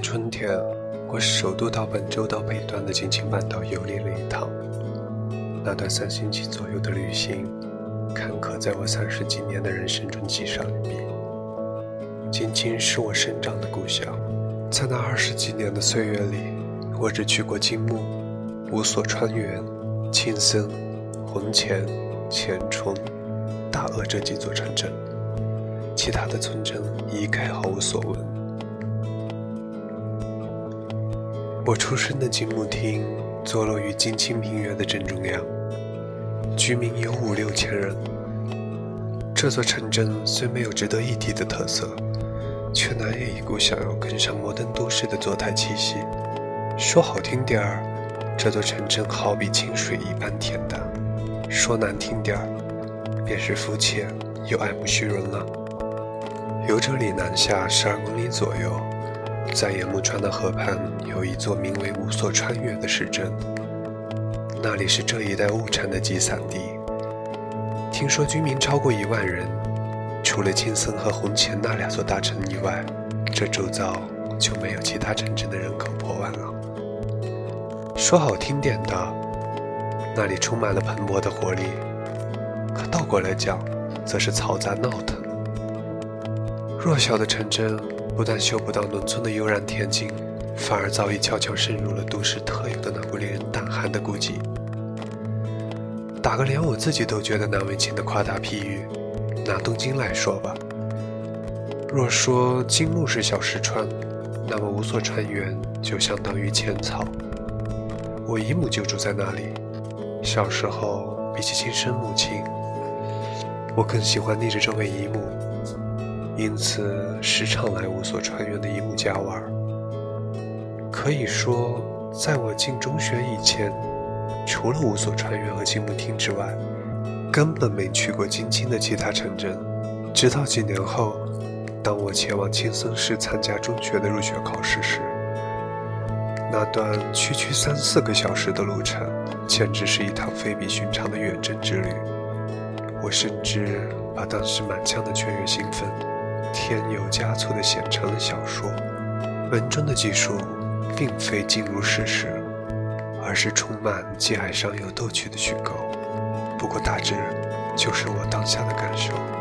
春天，我首度到本州岛北端的金青半岛游历了一趟。那段三星期左右的旅行，坎坷在我三十几年的人生中记上一笔。金青是我生长的故乡，在那二十几年的岁月里，我只去过金木、五所川原、青森、红前、前冲、大鄂这几座城镇，其他的村镇一概毫无所闻。我出生的金木町坐落于金青平原的正中央，居民有五六千人。这座城镇虽没有值得一提的特色，却难掩一股想要跟上摩登都市的坐态气息。说好听点儿，这座城镇好比清水一般恬淡；说难听点儿，便是肤浅又爱慕虚荣了。由这里南下十二公里左右。在野木川的河畔，有一座名为五所穿越的市镇，那里是这一带物产的集散地。听说居民超过一万人，除了青森和红前那两座大城以外，这周遭就没有其他城镇的人口破万了。说好听点的，那里充满了蓬勃的活力；可倒过来讲，则是嘈杂闹腾。弱小的城镇。不但嗅不到农村的悠然恬静，反而早已悄悄渗入了都市特有的那股令人胆寒的孤寂。打个连我自己都觉得难为情的夸大譬喻，拿东京来说吧。若说金木是小石川，那么五所川原就相当于浅草。我姨母就住在那里。小时候，比起亲生母亲，我更喜欢逆着这位姨母。因此，时常来五所川原的姨母家玩。可以说，在我进中学以前，除了五所川原和金木町之外，根本没去过京津的其他城镇。直到几年后，当我前往青森市参加中学的入学考试时，那段区区三四个小时的路程，简直是一趟非比寻常的远征之旅。我甚至把当时满腔的雀跃兴奋。添油加醋的写成了小说，文中的技术并非尽如事实，而是充满既哀伤又逗趣的虚构。不过大致就是我当下的感受。